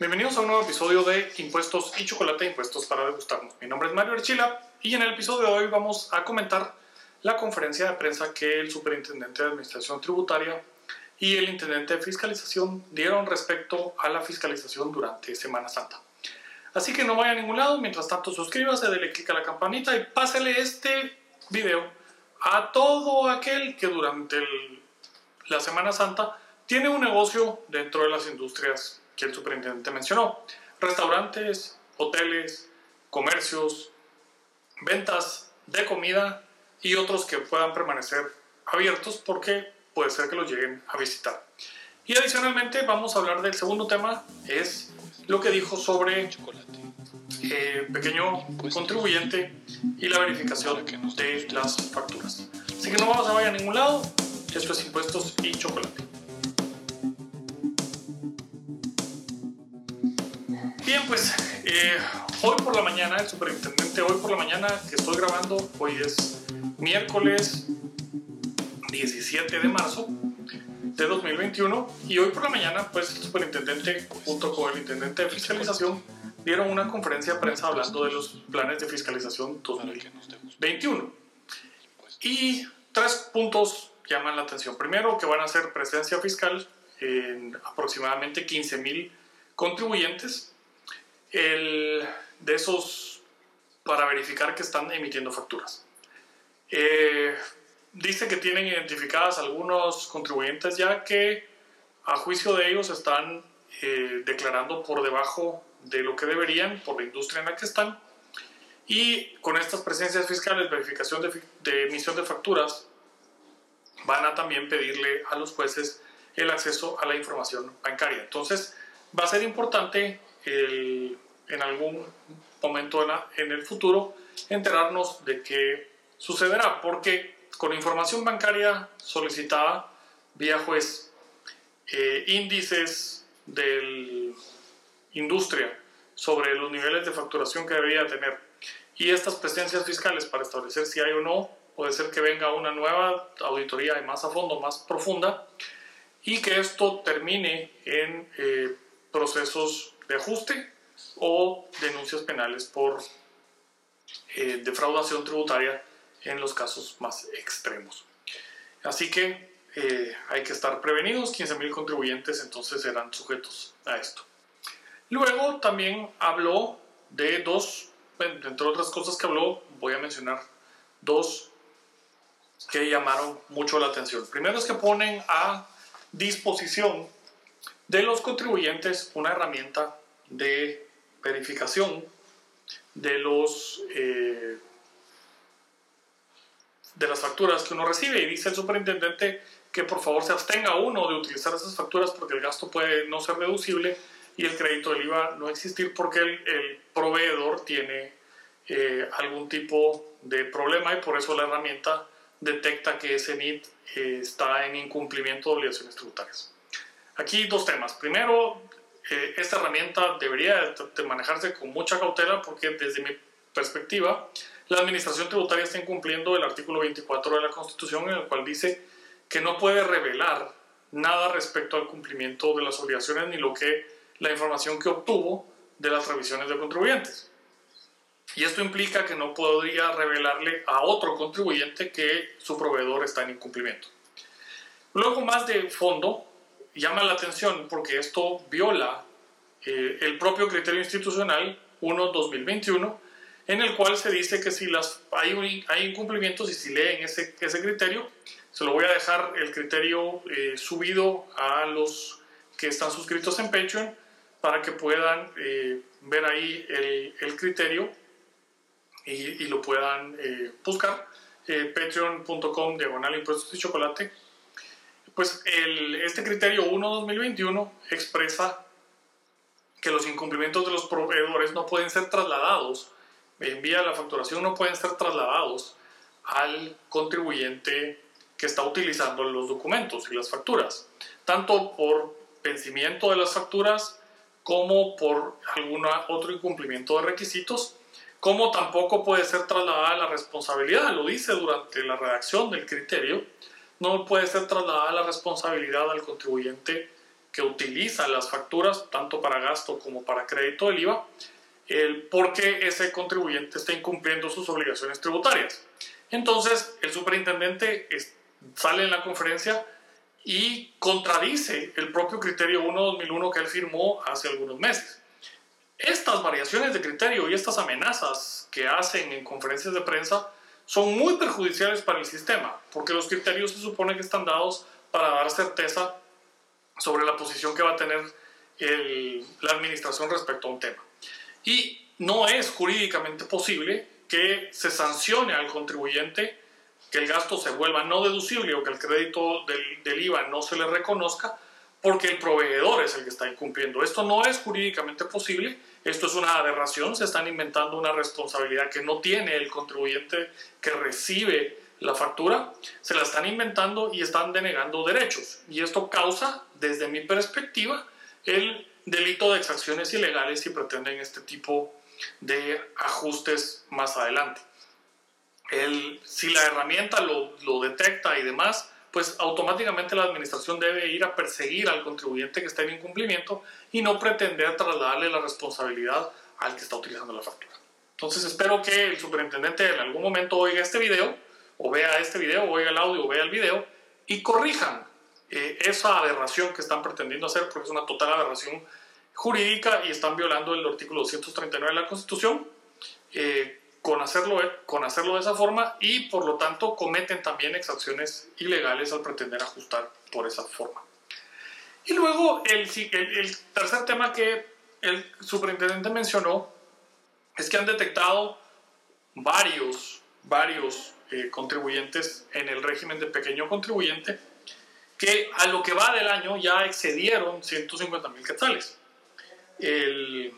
Bienvenidos a un nuevo episodio de Impuestos y Chocolate, Impuestos para degustarnos. Mi nombre es Mario Archila y en el episodio de hoy vamos a comentar la conferencia de prensa que el Superintendente de Administración Tributaria y el Intendente de Fiscalización dieron respecto a la fiscalización durante Semana Santa. Así que no vaya a ningún lado, mientras tanto suscríbase, dele clic a la campanita y pásele este video a todo aquel que durante la Semana Santa tiene un negocio dentro de las industrias que el superintendente mencionó. Restaurantes, hoteles, comercios, ventas de comida y otros que puedan permanecer abiertos porque puede ser que los lleguen a visitar. Y adicionalmente vamos a hablar del segundo tema, es lo que dijo sobre eh, pequeño contribuyente y la verificación de las facturas. Así que no vamos a vaya a ningún lado, esto es impuestos y chocolate. Pues eh, hoy por la mañana, el superintendente, hoy por la mañana que estoy grabando, hoy es miércoles 17 de marzo de 2021 y hoy por la mañana, pues el superintendente junto con el intendente de fiscalización dieron una conferencia de prensa hablando de los planes de fiscalización 2021. Y tres puntos llaman la atención. Primero, que van a hacer presencia fiscal en aproximadamente 15 mil contribuyentes el, de esos para verificar que están emitiendo facturas. Eh, dice que tienen identificadas algunos contribuyentes ya que a juicio de ellos están eh, declarando por debajo de lo que deberían por la industria en la que están y con estas presencias fiscales, verificación de, de emisión de facturas, van a también pedirle a los jueces el acceso a la información bancaria. Entonces, va a ser importante en algún momento en, el futuro enterarnos de qué sucederá, porque con información bancaria solicitada vía juez, eh, índices de industria sobre los niveles de facturación que debería tener y estas presencias fiscales para establecer si hay o no, puede ser que venga una nueva auditoría más a fondo, más profunda, y que esto termine en eh, procesos de ajuste o denuncias penales por eh, defraudación tributaria en los casos más extremos. Así que eh, hay que estar prevenidos, 15.000 contribuyentes entonces serán sujetos a esto. Luego también habló de dos, entre otras cosas que habló, voy a mencionar dos que llamaron mucho la atención. Primero es que ponen a disposición de los contribuyentes una herramienta de verificación de los eh, de las facturas que uno recibe y dice el superintendente que por favor se abstenga uno de utilizar esas facturas porque el gasto puede no ser deducible y el crédito del IVA no existir porque el, proveedor tiene eh, algún tipo de problema y por eso la herramienta detecta que ese NIT eh, está en incumplimiento de obligaciones tributarias. Aquí dos temas. Primero, eh, esta herramienta debería de manejarse con mucha cautela porque desde mi perspectiva, la Administración Tributaria está incumpliendo el artículo 24 de la Constitución en el cual dice que no puede revelar nada respecto al cumplimiento de las obligaciones ni lo que la información que obtuvo de las revisiones de contribuyentes. Y esto implica que no podría revelarle a otro contribuyente que su proveedor está en incumplimiento. Luego, más de fondo, llama la atención porque esto viola eh, el propio criterio institucional 1-2021, en el cual se dice que si las, hay, hay incumplimientos y si leen ese, ese criterio, se lo voy a dejar el criterio eh, subido a los que están suscritos en Patreon para que puedan eh, ver ahí el, el criterio y, y, lo puedan buscar. Patreon.com diagonal impuestos y chocolate pues este criterio 1-2021 expresa que los incumplimientos de los proveedores no pueden ser trasladados, en vía de la facturación no pueden ser trasladados al contribuyente que está utilizando los documentos y las facturas, tanto por vencimiento de las facturas como por algún otro incumplimiento de requisitos, como tampoco puede ser trasladada la responsabilidad, lo dice durante la redacción del criterio, no puede ser trasladada la responsabilidad al contribuyente que utiliza las facturas tanto para gasto como para crédito del IVA, el porque ese contribuyente está incumpliendo sus obligaciones tributarias. Entonces, el superintendente sale en la conferencia y contradice el propio criterio 1-2001 que él firmó hace algunos meses. Estas variaciones de criterio y estas amenazas que hacen en conferencias de prensa son muy perjudiciales para el sistema, porque los criterios se supone que están dados para dar certeza sobre la posición que va a tener la administración respecto a un tema. Y no es jurídicamente posible que se sancione al contribuyente que el gasto se vuelva no deducible o que el crédito del, del, IVA no se le reconozca porque el proveedor es el que está incumpliendo. Esto no es jurídicamente posible, esto es una aberración, se están inventando una responsabilidad que no tiene el contribuyente que recibe la factura, se la están inventando y están denegando derechos. Y esto causa, desde mi perspectiva, el delito de exacciones ilegales si pretenden este tipo de ajustes más adelante. El, si la herramienta lo, lo, detecta y demás, pues automáticamente la administración debe ir a perseguir al contribuyente que está en incumplimiento y no pretender trasladarle la responsabilidad al que está utilizando la factura. Entonces espero que el superintendente en algún momento oiga este video, o vea este video, o oiga el audio, o vea el video, y corrijan eh, esa aberración que están pretendiendo hacer, porque es una total aberración jurídica y están violando el artículo 239 de la Constitución eh, con, hacerlo, con hacerlo de esa forma y por lo tanto cometen también exacciones ilegales al pretender ajustar por esa forma. Y luego el, el, tercer tema que el superintendente mencionó es que han detectado varios, varios eh, contribuyentes en el régimen de pequeño contribuyente que a lo que va del año ya excedieron 150 mil quetzales. y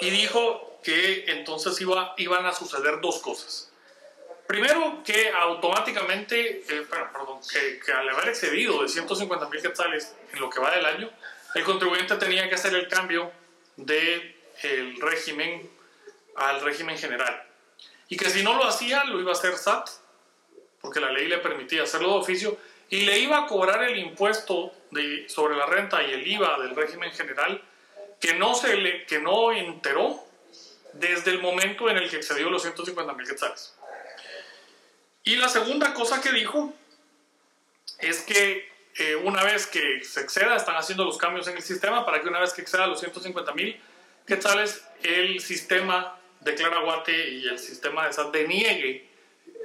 dijo que entonces iba, iban a suceder dos cosas. Primero, que automáticamente, eh, perdón, que, que, al haber excedido de 150 mil quetzales en lo que va del año, el contribuyente tenía que hacer el cambio del el régimen al régimen general. Y que si no lo hacía, lo iba a hacer SAT, porque la ley le permitía hacerlo de oficio, y le iba a cobrar el impuesto de, sobre la renta y el IVA del régimen general que no, se le, que no enteró desde el momento en el que excedió los 150 mil quetzales. Y la segunda cosa que dijo es que eh, una vez que se exceda, están haciendo los cambios en el sistema para que una vez que exceda los 150 mil quetzales, el sistema de Claraguate y el sistema de SAT deniegue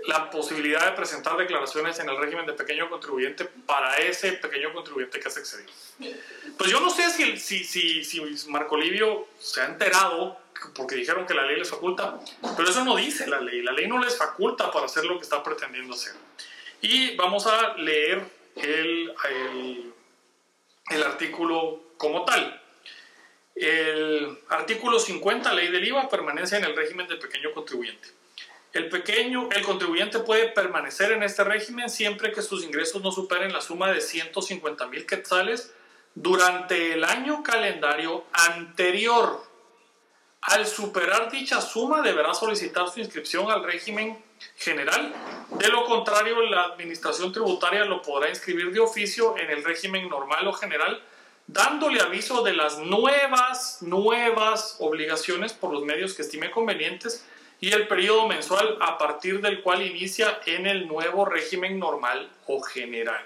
la posibilidad de presentar declaraciones en el régimen de pequeño contribuyente para ese pequeño contribuyente que se excedido. Pues yo no sé si, si, si, si Marco Livio se ha enterado porque dijeron que la ley les faculta, pero eso no dice la ley. La ley no les faculta para hacer lo que está pretendiendo hacer. Y vamos a leer el, el, el artículo como tal. El artículo 50, ley del IVA, permanencia en el régimen de pequeño contribuyente. El pequeño, el contribuyente puede permanecer en este régimen siempre que sus ingresos no superen la suma de 150 mil quetzales durante el año calendario anterior. Al superar dicha suma deberá solicitar su inscripción al régimen general. De lo contrario, la administración tributaria lo podrá inscribir de oficio en el régimen normal o general, dándole aviso de las nuevas, nuevas obligaciones por los medios que estime convenientes y el periodo mensual a partir del cual inicia en el nuevo régimen normal o general.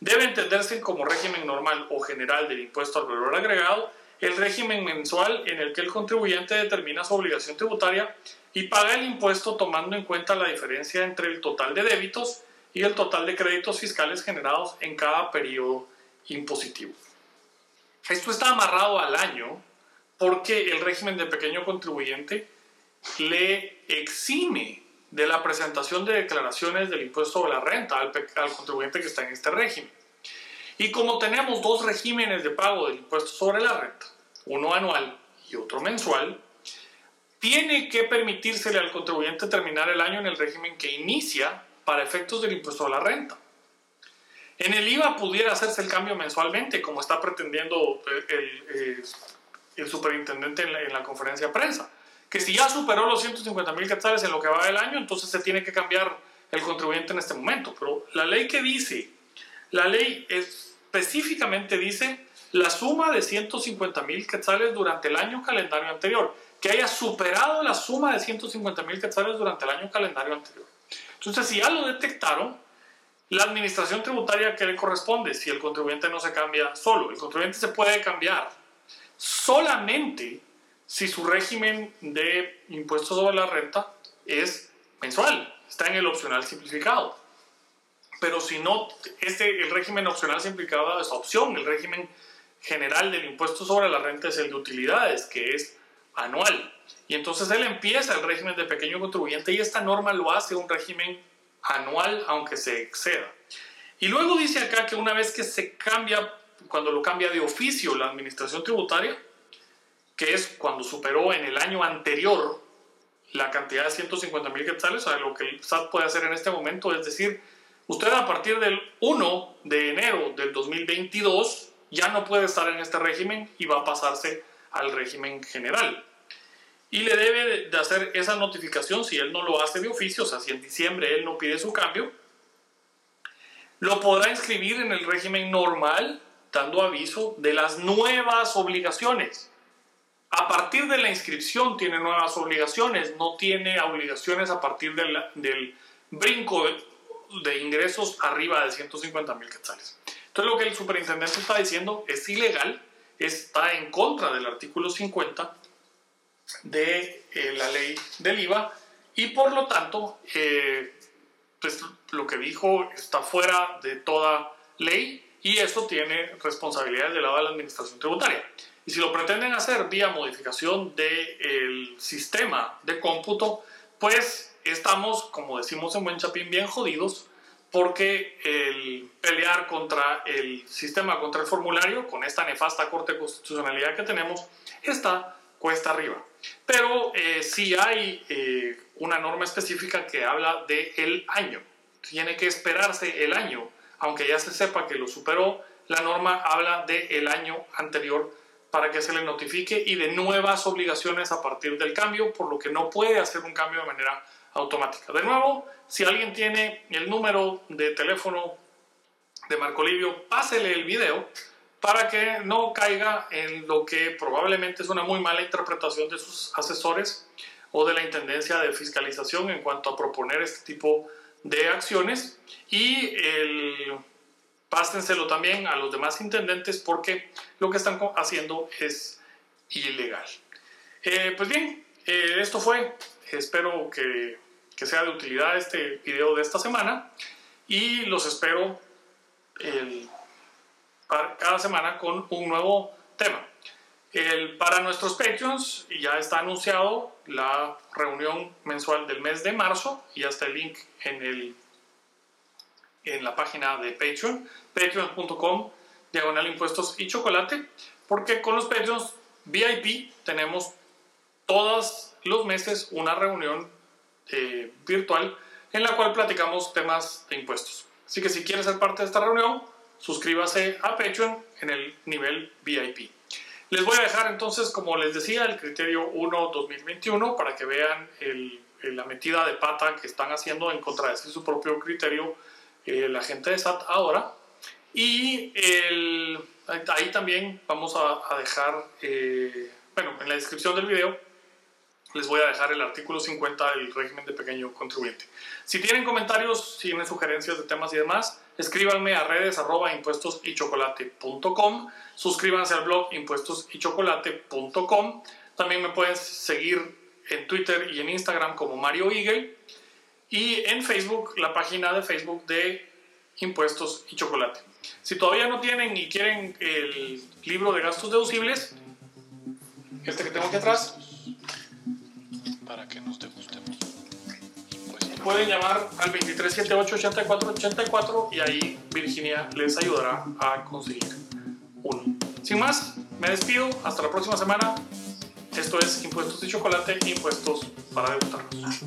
Debe entenderse como régimen normal o general del impuesto al valor agregado el régimen mensual en el que el contribuyente determina su obligación tributaria y paga el impuesto tomando en cuenta la diferencia entre el total de débitos y el total de créditos fiscales generados en cada periodo impositivo. Esto está amarrado al año porque el régimen de pequeño contribuyente le exime de la presentación de declaraciones del impuesto sobre la renta al, contribuyente que está en este régimen. Y como tenemos dos regímenes de pago del impuesto sobre la renta, uno anual y otro mensual, tiene que permitírsele al contribuyente terminar el año en el régimen que inicia para efectos del impuesto a la renta. En el IVA pudiera hacerse el cambio mensualmente, como está pretendiendo el, el, superintendente en la, en la conferencia de prensa que si ya superó los 150 mil quetzales en lo que va del año, entonces se tiene que cambiar el contribuyente en este momento. Pero la ley que dice, la ley es específicamente dice la suma de 150 mil quetzales durante el año calendario anterior, que haya superado la suma de 150 mil quetzales durante el año calendario anterior. Entonces, si ya lo detectaron, la administración tributaria que le corresponde, si el contribuyente no se cambia solo, el contribuyente se puede cambiar solamente si su régimen de impuestos sobre la renta es mensual, está en el opcional simplificado. Pero si no, este, el régimen opcional simplificado es opción, el régimen general del impuesto sobre la renta es el de utilidades, que es anual. Y entonces él empieza el régimen de pequeño contribuyente y esta norma lo hace un régimen anual, aunque se exceda. Y luego dice acá que una vez que se cambia, cuando lo cambia de oficio la administración tributaria, que es cuando superó en el año anterior la cantidad de 150 mil quetzales, o sea, lo que el SAT puede hacer en este momento es decir, usted a partir del 1 de enero del 2022 ya no puede estar en este régimen y va a pasarse al régimen general. Y le debe de hacer esa notificación si él no lo hace de oficio, o sea, si en diciembre él no pide su cambio, lo podrá inscribir en el régimen normal, dando aviso de las nuevas obligaciones. A partir de la inscripción tiene nuevas obligaciones, no tiene obligaciones a partir del brinco de, ingresos arriba de 150 mil quetzales. Entonces lo que el superintendente está diciendo es ilegal, está en contra del artículo 50 de eh, la ley del IVA y por lo tanto eh, pues, lo que dijo está fuera de toda ley y eso tiene responsabilidades del lado de la administración tributaria. Y si lo pretenden hacer vía modificación del sistema de cómputo, pues estamos, como decimos en Buen Chapín, bien jodidos porque el pelear contra el sistema, contra el formulario, con esta nefasta corte de constitucionalidad que tenemos, está cuesta arriba. Pero eh, sí hay eh, una norma específica que habla del el año. Tiene que esperarse el año, aunque ya se sepa que lo superó, la norma habla del el año anterior para que se le notifique y de nuevas obligaciones a partir del cambio, por lo que no puede hacer un cambio de manera automática. De nuevo, si alguien tiene el número de teléfono de Marco Livio, pásele el video para que no caiga en lo que probablemente es una muy mala interpretación de sus asesores o de la Intendencia de Fiscalización en cuanto a proponer este tipo de acciones y el pásenselo también a los demás intendentes porque lo que están haciendo es ilegal. Eh, pues bien, eh, esto fue, espero que, que, sea de utilidad este video de esta semana y los espero para, cada semana con un nuevo tema. El, para nuestros Patreons ya está anunciado la reunión mensual del mes de marzo y hasta el link en el en la página de Patreon, patreon.com, diagonal impuestos y chocolate, porque con los Patreons VIP tenemos todos los meses una reunión eh, virtual en la cual platicamos temas de impuestos. Así que si quieres ser parte de esta reunión, suscríbase a Patreon en el nivel VIP. Les voy a dejar entonces, como les decía, el criterio 1-2021 para que vean la metida de pata que están haciendo en contradecir su propio criterio eh, la gente de SAT ahora. Y ahí también vamos a, dejar, eh, bueno, en la descripción del video les voy a dejar el artículo 50 del régimen de pequeño contribuyente. Si tienen comentarios, si tienen sugerencias de temas y demás, escríbanme a redes arroba impuestos y chocolate.com, suscríbanse al blog impuestos y chocolate.com, también me pueden seguir en Twitter y en Instagram como Mario Eagle y en Facebook, la página de Facebook de Impuestos y Chocolate. Si todavía no tienen y quieren el libro de gastos deducibles, este que tengo aquí atrás, para que nos degustemos. Pueden llamar al 2378-8484 y ahí Virginia les ayudará a conseguir uno. Sin más, me despido. Hasta la próxima semana. Esto es Impuestos y Chocolate, Impuestos para degustarlos.